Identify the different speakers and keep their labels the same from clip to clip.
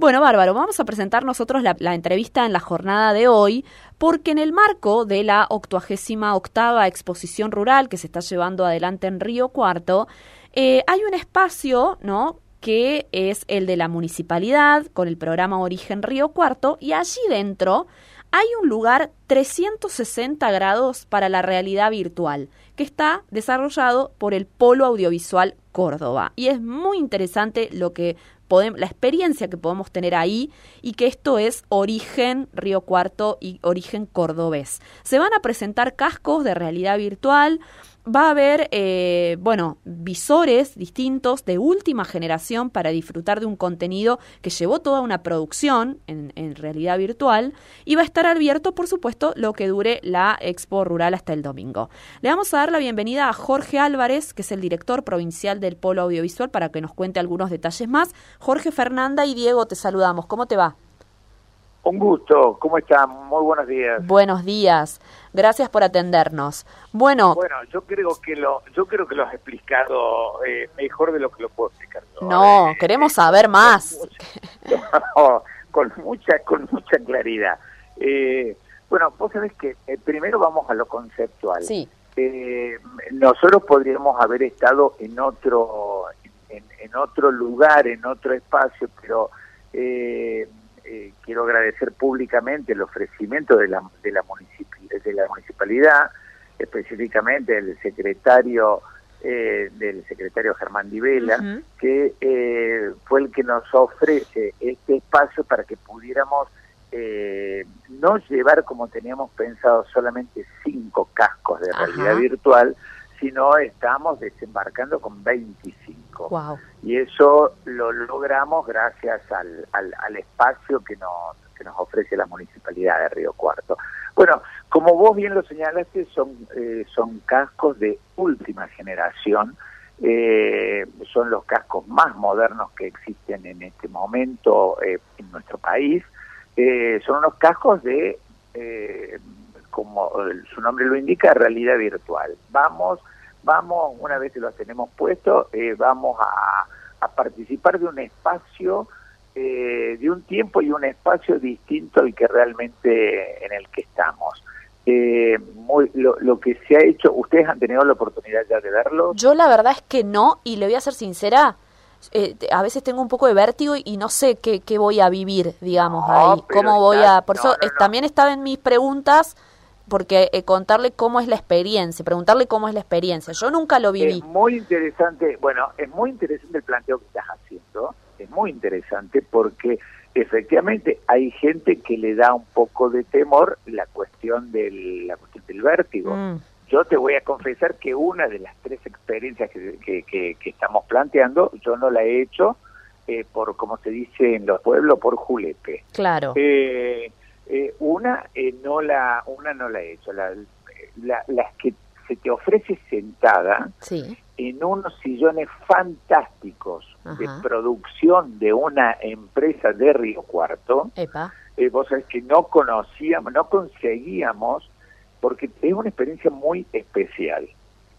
Speaker 1: Bueno, Bárbaro, vamos a presentar nosotros la, entrevista en la jornada de hoy, porque en el marco de la 88 octava exposición rural que se está llevando adelante en Río Cuarto, eh, hay un espacio, ¿no? que es el de la municipalidad con el programa Origen Río Cuarto y allí dentro hay un lugar 360 grados para la realidad virtual que está desarrollado por el Polo Audiovisual Córdoba. Y es muy interesante lo que podemos, la experiencia que podemos tener ahí y que esto es origen Río Cuarto y origen cordobés. Se van a presentar cascos de realidad virtual, va a haber, eh, bueno, visores distintos de última generación para disfrutar de un contenido que llevó toda una producción en, en, realidad virtual y va a estar abierto, por supuesto, lo que dure la Expo Rural hasta el domingo. Le vamos a dar la bienvenida a Jorge Álvarez, que es el director provincial del Polo Audiovisual, para que nos cuente algunos detalles más. Jorge Fernanda y Diego, te saludamos. ¿Cómo te va?
Speaker 2: Un gusto, ¿cómo están? Muy buenos días.
Speaker 1: Buenos días, gracias por atendernos. Bueno,
Speaker 2: bueno, yo creo que lo, yo creo que lo has explicado eh, mejor de lo que lo puedo explicar.
Speaker 1: No, eh, queremos saber más.
Speaker 2: Con mucha, con mucha, claridad. Eh, bueno, vos sabés que primero vamos a lo conceptual.
Speaker 1: Sí.
Speaker 2: nosotros podríamos haber estado en otro, en, en, otro lugar, en otro espacio, pero eh, eh, quiero agradecer públicamente el ofrecimiento de la, de la, de la municipalidad, específicamente del secretario eh, del secretario Germán Divela, que eh, fue el que nos ofrece este espacio para que pudiéramos no llevar como teníamos pensado solamente cinco cascos de realidad virtual, sino estamos desembarcando con 25. Y eso lo logramos gracias al, al, espacio que nos, que nos ofrece la Municipalidad de Río Cuarto. Bueno, como vos bien lo señalaste, son, eh, son cascos de última generación, eh, son los cascos más modernos que existen en este momento eh, en nuestro país. son unos cascos de como su nombre lo indica, realidad virtual. Vamos, vamos, una vez que los tenemos puestos, eh, vamos a, participar de un espacio, eh, de un tiempo y un espacio distinto al que realmente en el que estamos. Eh, muy, lo, que se ha hecho, ¿ustedes han tenido la oportunidad ya de verlo?
Speaker 1: Yo la verdad es que no, y le voy a ser sincera, a veces tengo un poco de vértigo y, no sé qué, qué, voy a vivir, digamos, ahí. ¿Cómo voy a...? Por eso también estaba en mis preguntas porque eh, contarle cómo es la experiencia, preguntarle cómo es la experiencia. Yo nunca lo viví.
Speaker 2: Es muy interesante, bueno, es muy interesante el planteo que estás haciendo, es muy interesante porque efectivamente hay gente que le da un poco de temor la cuestión del, la cuestión del vértigo. Mm. Yo te voy a confesar que una de las tres experiencias que, que, que, estamos planteando, yo no la he hecho eh, por, como se dice en los pueblos, por julepe.
Speaker 1: Claro.
Speaker 2: Eh, eh, una eh, no la una no la he hecho, la, las que se te ofrece sentada en unos sillones fantásticos de producción de una empresa de Río Cuarto. Eh, vos sabés que no conocíamos, no conseguíamos, porque es una experiencia muy especial.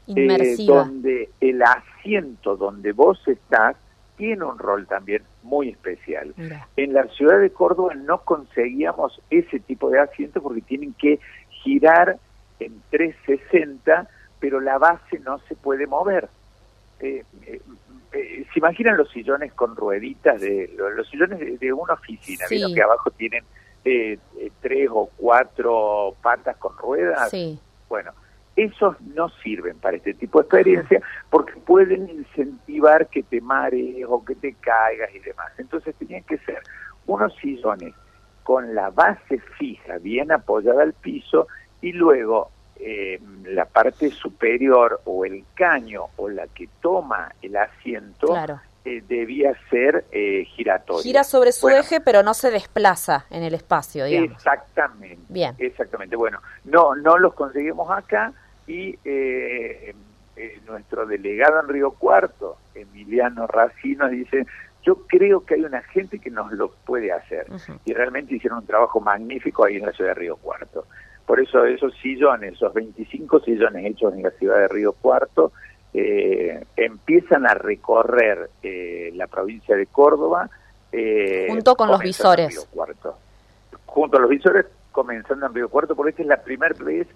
Speaker 2: donde el asiento donde vos estás tiene un rol también muy especial. En la ciudad de Córdoba no conseguíamos ese tipo de asientos porque tienen que girar en 360, pero la base no se puede mover. Eh, eh, eh, ¿Se imaginan los sillones con rueditas? de Los, sillones de, una oficina, que abajo tienen tres o cuatro patas con ruedas. Bueno, esos no sirven para este tipo de experiencia porque pueden incentivar que te marees o que te caigas y demás. Entonces tenían que ser unos sillones con la base fija, bien apoyada al piso, y luego eh, la parte superior o el caño o la que toma el asiento eh, debía ser eh, giratoria.
Speaker 1: Gira sobre su eje, pero no se desplaza en el espacio, digamos.
Speaker 2: Exactamente. Bien. Exactamente. Bueno, no, no los conseguimos acá y eh, eh, nuestro delegado en Río Cuarto, Emiliano Racino, dice, yo creo que hay una gente que nos lo puede hacer. Y realmente hicieron un trabajo magnífico ahí en la ciudad de Río Cuarto. Por eso esos sillones, esos 25 sillones hechos en la ciudad de Río Cuarto, eh, empiezan a recorrer la provincia de Córdoba
Speaker 1: Eh, Junto con los visores.
Speaker 2: Cuarto. Junto a los visores, comenzando en Río Cuarto, porque esta es la primera vez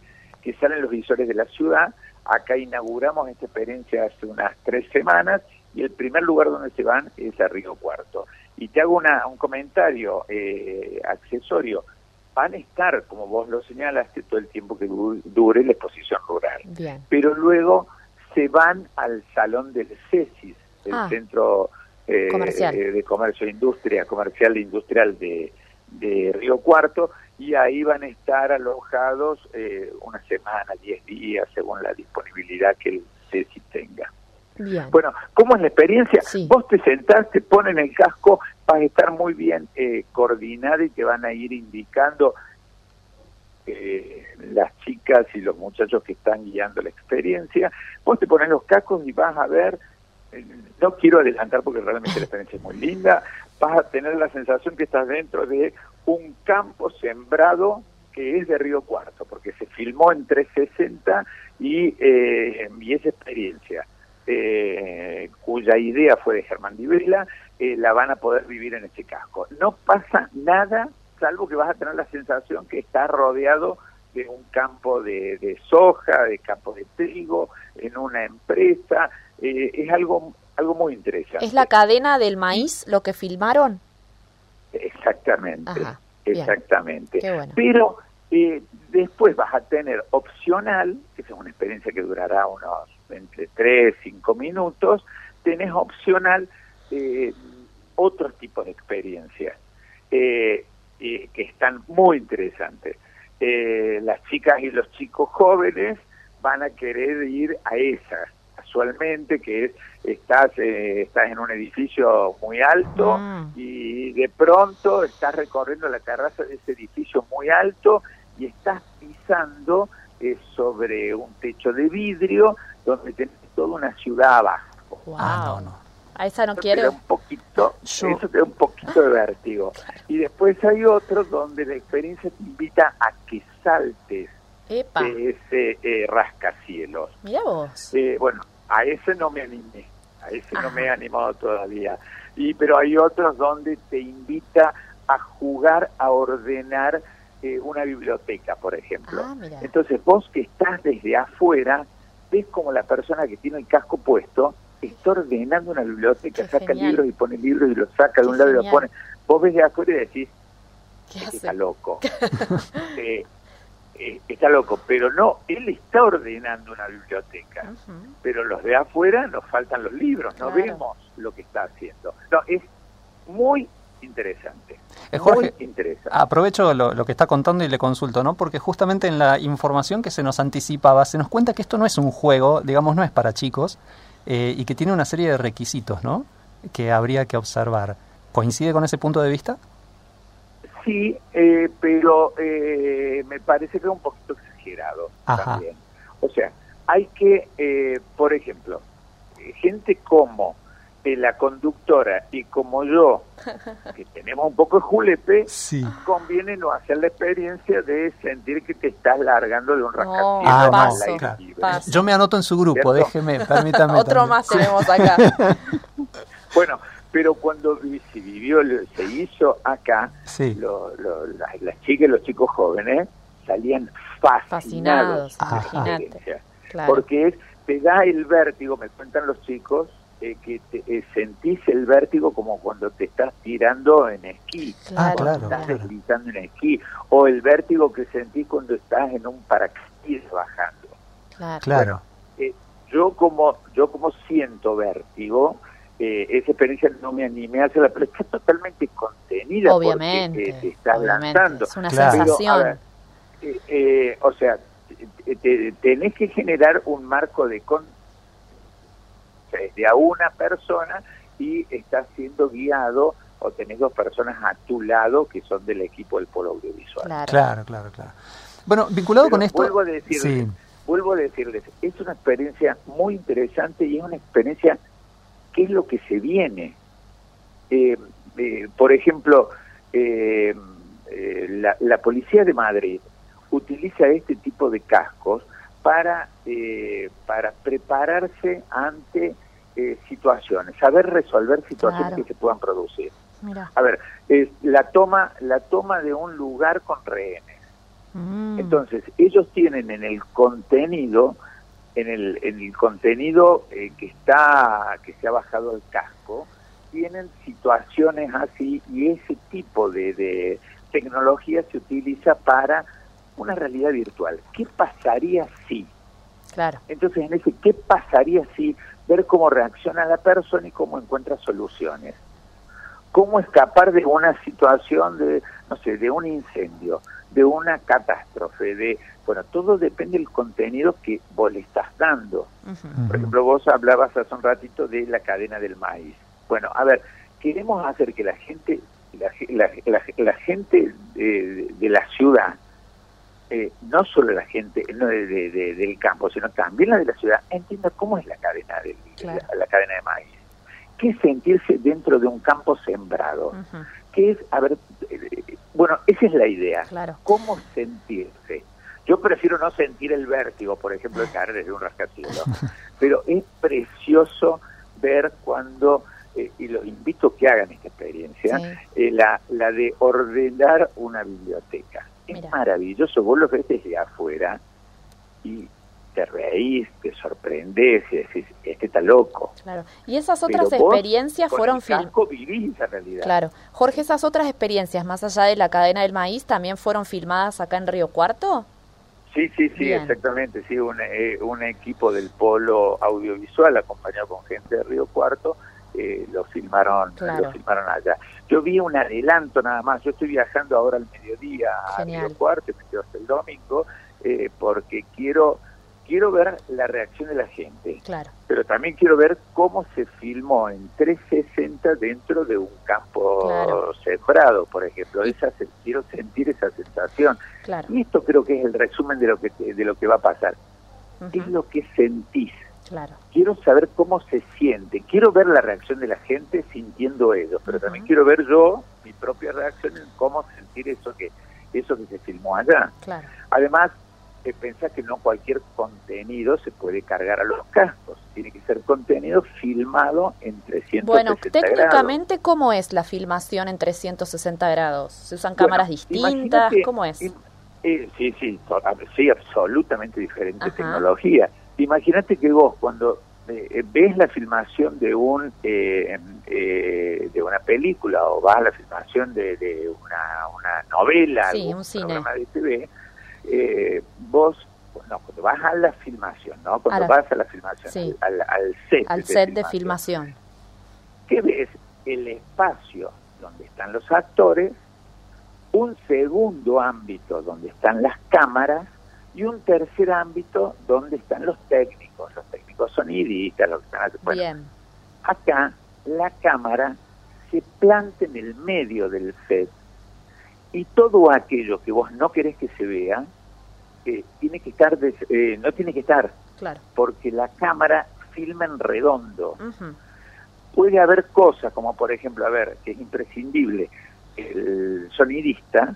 Speaker 2: que salen los visores de la ciudad. Acá inauguramos esta experiencia hace unas tres semanas y el primer lugar donde se van es a Río Cuarto. Y te hago una, un comentario eh, accesorio. Van a estar, como vos lo señalaste, todo el tiempo que dure la exposición rural. Pero luego se van al salón del CESIS, el ah. Centro eh, de Comercio e Industria, Comercial e Industrial de, de Río Cuarto, y ahí van a estar alojados eh, una semana, diez días, según la disponibilidad que el CESIS tenga. Bueno, ¿cómo es la experiencia? Vos te sentás, te ponen el casco, vas a estar muy bien eh, coordinado y te van a ir indicando eh, las chicas y los muchachos que están guiando la experiencia. Vos te pones los cascos y vas a ver, eh, no quiero adelantar porque realmente la experiencia es muy linda, vas a tener la sensación que estás dentro de un campo sembrado que es de Río Cuarto, porque se filmó en 360 y, eh, y esa experiencia eh, cuya idea fue de Germán Di eh, la van a poder vivir en este casco. No pasa nada, salvo que vas a tener la sensación que está rodeado de un campo de, soja, de campo de trigo, en una empresa. Eh, es algo, algo muy interesante.
Speaker 1: ¿Es la cadena del maíz lo que filmaron?
Speaker 2: Exactamente, exactamente. Pero eh, después vas a tener opcional, que es una experiencia que durará unos entre 3, 5 minutos, tenés opcional eh, otros tipos de experiencias eh, que están muy interesantes. Eh, las chicas y los chicos jóvenes van a querer ir a esas casualmente que es estás eh, estás en un edificio muy alto ah. y de pronto estás recorriendo la terraza de ese edificio muy alto y estás pisando sobre un techo de vidrio donde tenés toda una ciudad abajo.
Speaker 1: Wow. Ah, no, A esa no quiero.
Speaker 2: un poquito, Eso te da un poquito de vértigo. Y después hay otro donde la experiencia te invita a que saltes de ese eh, rascacielos.
Speaker 1: Mira vos.
Speaker 2: Eh, bueno, a ese no me animé. A ese no me he animado todavía. Y pero hay otros donde te invita a jugar a ordenar eh, una biblioteca, por ejemplo. Ah, Entonces vos que estás desde afuera ves como la persona que tiene el casco puesto está ordenando una biblioteca, saca libros y pone libros y los saca de un lado y los pone. Vos ves de afuera y decís, este está loco. Eh, eh, está loco, pero no, él está ordenando una biblioteca, pero los de afuera nos faltan los libros, no vemos lo que está haciendo. No, es muy interesante.
Speaker 3: Eh, Jorge, aprovecho lo, que está contando y le consulto, ¿no? Porque justamente en la información que se nos anticipaba, se nos cuenta que esto no es un juego, digamos, no es para chicos, eh, y que tiene una serie de requisitos, ¿no? Que habría que observar. ¿Coincide con ese punto de vista?
Speaker 2: Sí, eh, pero me parece que es un poquito exagerado también. O sea, hay que, por ejemplo, gente como la conductora y como yo, que tenemos un poco de julepe, conviene no hacer la experiencia de sentir que te estás largando de un rascacielos.
Speaker 3: Ah, yo me anoto en su grupo, déjeme, permítame.
Speaker 1: Otro más tenemos acá.
Speaker 2: bueno, pero cuando se vivió, se hizo acá, las, chicas y los chicos jóvenes salían fascinados, fascinados porque es, te da el vértigo, me cuentan los chicos, eh, que eh, sentís el vértigo como cuando te estás tirando en esquí,
Speaker 3: ah,
Speaker 2: estás deslizando en esquí, o el vértigo que sentís cuando estás en un paracaídas bajando.
Speaker 3: Claro.
Speaker 2: Eh, yo como yo como siento vértigo, esa experiencia no me animé a hacerla, pero está totalmente contenida
Speaker 1: obviamente,
Speaker 2: porque te estás lanzando.
Speaker 1: Es una sensación.
Speaker 2: o sea, tenés que generar un marco de con de a una persona y estás siendo guiado o tenés dos personas a tu lado que son del equipo del polo audiovisual.
Speaker 3: Claro, claro, claro. Bueno, vinculado con esto...
Speaker 2: Vuelvo a, decirles, vuelvo a decirles, es una experiencia muy interesante y es una experiencia que es lo que se viene. Eh, eh, por ejemplo, eh, la, la Policía de Madrid utiliza este tipo de cascos para, para prepararse ante eh, situaciones, saber resolver situaciones que se puedan producir. A ver, es la toma, la toma de un lugar con rehenes. Mm. Entonces, ellos tienen en el contenido, en el, en el contenido eh, que está, que se ha bajado el casco, tienen situaciones así y ese tipo de, de tecnología se utiliza para una realidad virtual. ¿Qué pasaría si?
Speaker 1: Claro.
Speaker 2: Entonces, en ese ¿qué pasaría si? Ver cómo reacciona la persona y cómo encuentra soluciones. Cómo escapar de una situación de, no sé, de un incendio, de una catástrofe, de, bueno, todo depende del contenido que vos le estás dando. Por ejemplo, vos hablabas hace un ratito de la cadena del maíz. Bueno, a ver, queremos hacer que la gente, la, la, gente de, la ciudad, eh, no solo la gente no de, del campo, sino también la de la ciudad, entienda cómo es la cadena de, la, cadena de maíz. ¿Qué es sentirse dentro de un campo sembrado? ¿Qué es, a ver, eh, bueno, esa es la idea.
Speaker 1: Claro.
Speaker 2: ¿Cómo sentirse? Yo prefiero no sentir el vértigo, por ejemplo, de caer desde un rascacielos, pero es precioso ver cuando eh, y los invito a que hagan esta experiencia, eh, la, la de ordenar una biblioteca. Es maravilloso, vos lo ves desde afuera y te reís, te sorprendes y decís, este está loco.
Speaker 1: Claro. Y esas otras experiencias fueron
Speaker 2: vivís realidad.
Speaker 1: Claro. Jorge, esas otras experiencias, más allá de la cadena del maíz, también fueron filmadas acá en Río Cuarto.
Speaker 2: Sí, sí, sí, exactamente. Sí, un, eh, un equipo del polo audiovisual acompañado con gente de Río Cuarto eh, lo filmaron lo filmaron allá. Yo vi un adelanto nada más, yo estoy viajando ahora al mediodía Genial. a Cuarto, me quedo hasta el domingo, eh, porque quiero quiero ver la reacción de la gente,
Speaker 1: claro.
Speaker 2: pero también quiero ver cómo se filmó en 360 dentro de un campo sembrado, por ejemplo. Esa, quiero sentir esa sensación. Y esto creo que es el resumen de lo que de lo que va a pasar. Es lo que sentís Quiero saber cómo se siente, quiero ver la reacción de la gente sintiendo ellos, pero también quiero ver yo mi propia reacción en cómo sentir eso que eso que se filmó allá. Además, eh, pensar que no cualquier contenido se puede cargar a los cascos, tiene que ser contenido filmado en 360
Speaker 1: bueno, técnicamente, ¿cómo es la filmación en 360 grados? ¿Se usan cámaras distintas? ¿Cómo es?
Speaker 2: Eh, sí, sí, sí, absolutamente diferente tecnología. Imagínate que vos cuando eh, ves la filmación de un eh, eh, de una película o vas a la filmación de, una, una, novela,
Speaker 1: sí, un programa
Speaker 2: de TV, vos no, cuando vas a la filmación, ¿no? Cuando vas a la filmación, al, al, set,
Speaker 1: al de, set filmación, de filmación,
Speaker 2: ¿qué ves? El espacio donde están los actores, un segundo ámbito donde están las cámaras y un tercer ámbito donde están los técnicos, los técnicos sonidistas, los que están
Speaker 1: bueno,
Speaker 2: Acá la cámara se planta en el medio del set y todo aquello que vos no querés que se vea eh, tiene que estar eh, no tiene que estar
Speaker 1: claro.
Speaker 2: porque la cámara filma en redondo puede haber cosas como por ejemplo a ver que es imprescindible el sonidista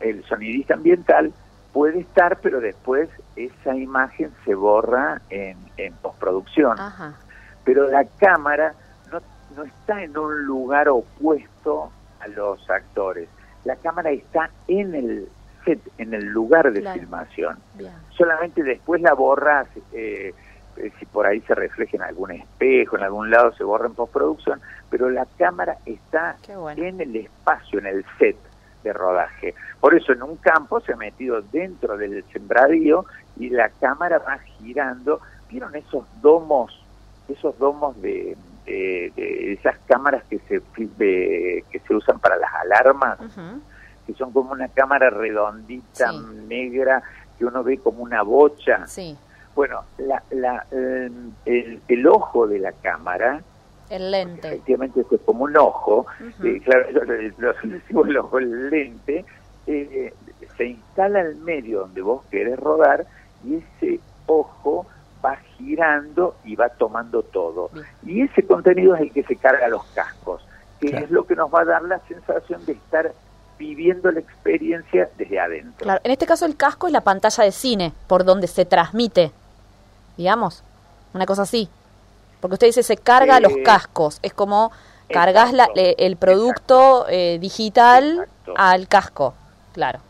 Speaker 2: el sonidista ambiental puede estar, pero después esa imagen se borra en, en postproducción. Pero la cámara no, no está en un lugar opuesto a los actores. La cámara está en el set, en el lugar de filmación. Solamente después la borras, eh, eh, si por ahí se refleja en algún espejo, en algún lado se borra en postproducción, pero la cámara está en el espacio, en el set de rodaje. Por eso en un campo se ha metido dentro del sembradío y la cámara va girando. ¿Vieron esos domos, esos domos de, esas cámaras que se que se usan para las alarmas? Que son como una cámara redondita, negra, que uno ve como una bocha.
Speaker 1: Sí.
Speaker 2: Bueno, la, la, el, el ojo de la cámara
Speaker 1: el lente.
Speaker 2: Efectivamente, es como un ojo. Eh, claro, lo, decimos el ojo, el lente. Eh, se instala al medio donde vos querés rodar y ese ojo va girando y va tomando todo. Y ese contenido es el que se carga a los cascos, que es lo que nos va a dar la sensación de estar viviendo la experiencia desde adentro.
Speaker 1: Claro, en este caso el casco es la pantalla de cine, por donde se transmite, digamos, una cosa así. Porque usted dice se carga los eh, cascos, es como cargas la, el producto eh, digital al casco, claro.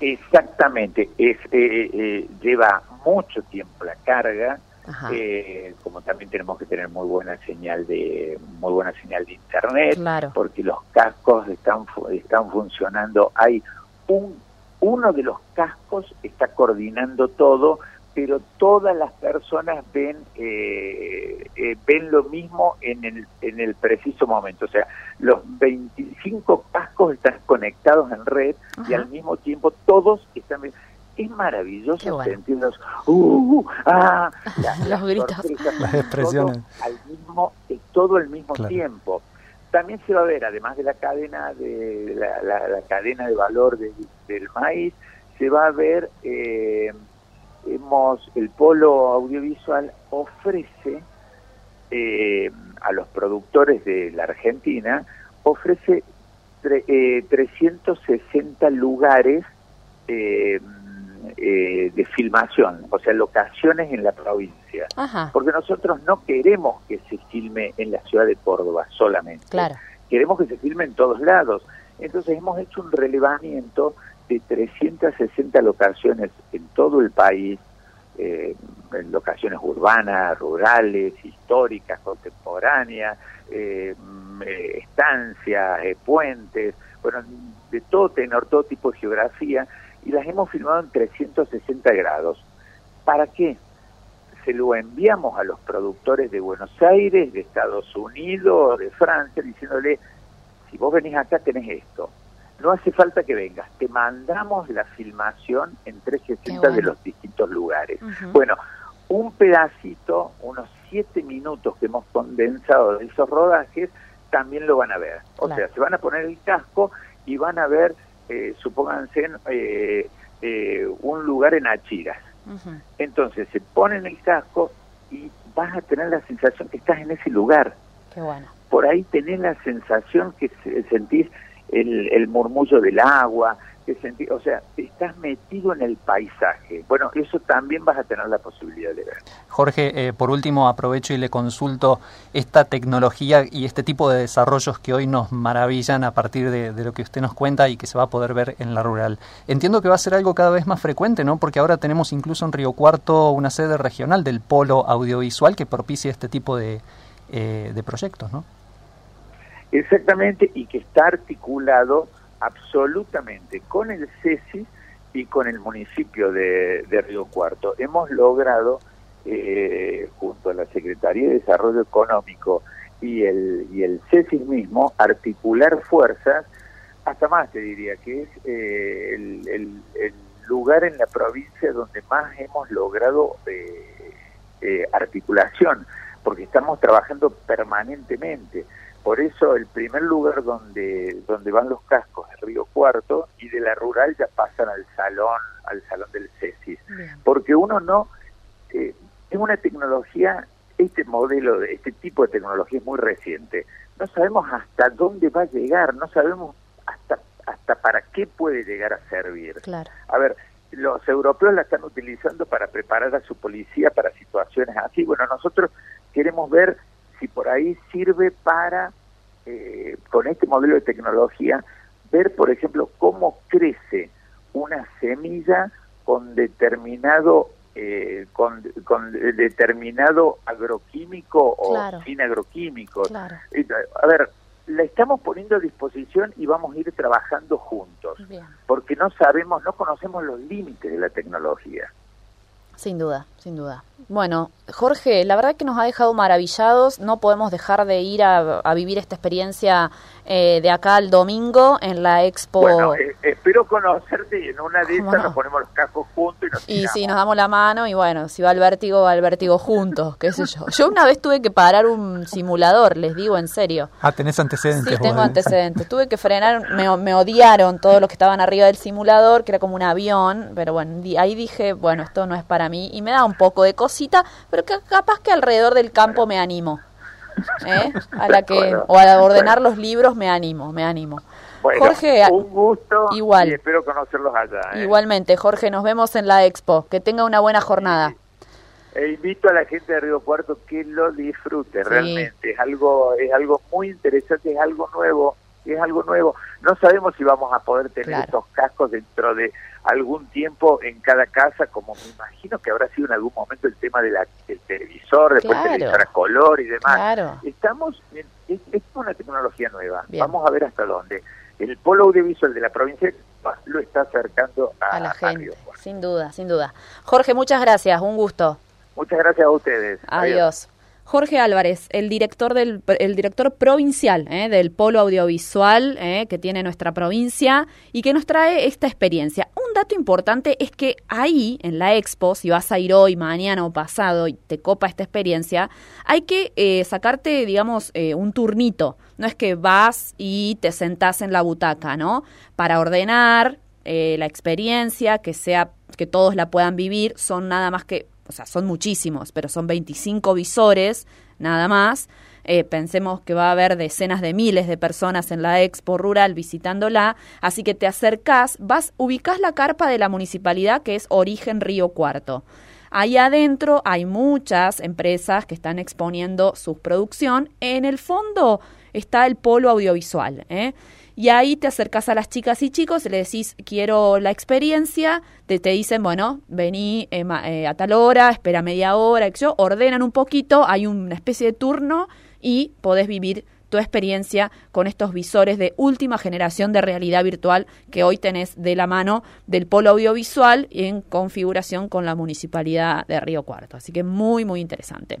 Speaker 2: Exactamente, es lleva mucho tiempo la carga, como también tenemos que tener muy buena señal de muy buena señal de internet, porque los cascos están están funcionando. Hay un uno de los cascos está coordinando todo, pero todas las personas ven eh, eh, ven lo mismo en el, en el preciso momento. O sea, los 25 cascos están conectados en red y al mismo tiempo todos están... Es maravilloso sentirlos, uh, uh, ah,
Speaker 1: los gritos,
Speaker 3: las expresiones.
Speaker 2: Todo al mismo, todo al mismo tiempo también se va a ver, además de la cadena de la, cadena de valor del maíz, se va a ver, eh, hemos, el polo audiovisual ofrece eh, a los productores de la Argentina, ofrece 360 eh, lugares eh, eh, de filmación, o sea, locaciones en la provincia. Porque nosotros no queremos que se filme en la ciudad de Córdoba solamente. Queremos que se filme en todos lados. Entonces hemos hecho un relevamiento de 360 locaciones en todo el país, eh, en locaciones urbanas, rurales, históricas, contemporáneas, eh, mm, estancias, puentes, bueno, de todo tenor, todo tipo de geografía, y las hemos filmado en 360 grados. ¿Para qué? Se lo enviamos a los productores de Buenos Aires, de Estados Unidos, de Francia, diciéndole, si vos venís acá tenés esto. No hace falta que vengas, te mandamos la filmación en 360 de los distintos lugares. Bueno, un pedacito, unos siete minutos que hemos condensado de esos rodajes, también lo van a ver. O sea, se van a poner el casco y van a ver eh, supónganse, eh, eh, un lugar en Achiras. Entonces se ponen el casco y vas a tener la sensación que estás en ese lugar.
Speaker 1: Qué bueno.
Speaker 2: Por ahí tenés la sensación que sentís el, el murmullo del agua, o sea, estás metido en el paisaje. Bueno, eso también vas a tener la posibilidad de ver.
Speaker 3: Jorge, eh, por último aprovecho y le consulto esta tecnología y este tipo de desarrollos que hoy nos maravillan a partir de, lo que usted nos cuenta y que se va a poder ver en la rural. Entiendo que va a ser algo cada vez más frecuente, ¿no? Porque ahora tenemos incluso en Río Cuarto una sede regional del polo audiovisual que propicia este tipo de, eh, de proyectos, ¿no?
Speaker 2: Exactamente, y que está articulado absolutamente con el CESI y con el municipio de, Río Cuarto. Hemos logrado, eh, junto a la Secretaría de Desarrollo Económico y el, y el CESI mismo, articular fuerzas, hasta más te diría, que es eh, el, lugar en la provincia donde más hemos logrado eh, articulación, porque estamos trabajando permanentemente. Por eso el primer lugar donde, donde van los cascos es Río Cuarto y de la rural ya pasan al salón, al salón del CESIS. Porque uno no, eh, es una tecnología, este modelo, de este tipo de tecnología es muy reciente. No sabemos hasta dónde va a llegar, no sabemos hasta, hasta para qué puede llegar a servir.
Speaker 1: Claro.
Speaker 2: A ver, los europeos la están utilizando para preparar a su policía para situaciones así. Bueno, nosotros queremos ver si por ahí sirve para, eh, con este modelo de tecnología, ver, por ejemplo, cómo crece una semilla con determinado eh, con, determinado agroquímico o sin agroquímicos. A ver, la estamos poniendo a disposición y vamos a ir trabajando juntos, porque no sabemos, no conocemos los límites de la tecnología.
Speaker 1: Sin duda, sin duda. Bueno, Jorge, la verdad que nos ha dejado maravillados. No podemos dejar de ir a, vivir esta experiencia eh, de acá al domingo en la expo.
Speaker 2: Bueno, eh, espero conocerte y en una de esas nos ponemos los cascos juntos y nos
Speaker 1: Y sí, nos damos la mano y bueno, si va al vértigo, va al vértigo juntos, qué sé yo. Yo una vez tuve que parar un simulador, les digo en serio.
Speaker 3: Ah, tenés antecedentes.
Speaker 1: Sí, tengo antecedentes. tuve que frenar, me, me odiaron todos los que estaban arriba del simulador, que era como un avión, pero bueno, ahí dije, bueno, esto no es para mí y me da un poco de cosita, pero que capaz que alrededor del campo me animo. ¿eh? A la que, o a ordenar los libros me animo, me animo.
Speaker 2: Jorge, un gusto igual. y espero conocerlos allá.
Speaker 1: ¿eh? Igualmente, Jorge, nos vemos en la expo. Que tenga una buena jornada.
Speaker 2: E invito a la gente de Río Cuarto que lo disfrute realmente. Es algo, es algo muy interesante, es algo nuevo, es algo nuevo. No sabemos si vamos a poder tener estos cascos dentro de algún tiempo en cada casa, como me imagino que habrá sido en algún momento el tema de la, del televisor, después el televisor a color y demás. Estamos en, es, una tecnología nueva. Vamos a ver hasta dónde. El polo audiovisual de la provincia lo está acercando a,
Speaker 1: la gente. sin duda, sin duda. Jorge, muchas gracias, un gusto.
Speaker 2: Muchas gracias a ustedes.
Speaker 1: Adiós. Jorge Álvarez, el director del el director provincial eh, del polo audiovisual eh, que tiene nuestra provincia y que nos trae esta experiencia. Un dato importante es que ahí en la expo, si vas a ir hoy, mañana o pasado y te copa esta experiencia, hay que eh, sacarte, digamos, un turnito. No es que vas y te sentás en la butaca, ¿no? Para ordenar la experiencia, que sea que todos la puedan vivir, son nada más que o sea, son muchísimos, pero son 25 visores nada más. Eh, pensemos que va a haber decenas de miles de personas en la expo rural visitándola, así que te acercás, vas, ubicás la carpa de la municipalidad que es Origen Río Cuarto. Ahí adentro hay muchas empresas que están exponiendo su producción. En el fondo está el polo audiovisual. ¿eh? Y ahí te acercas a las chicas y chicos, le decís, quiero la experiencia, te, te dicen, bueno, vení eh, eh, a tal hora, espera media hora, yo, ordenan un poquito, hay una especie de turno y podés vivir tu experiencia con estos visores de última generación de realidad virtual que hoy tenés de la mano del polo audiovisual en configuración con la municipalidad de Río Cuarto. Así que muy, muy interesante.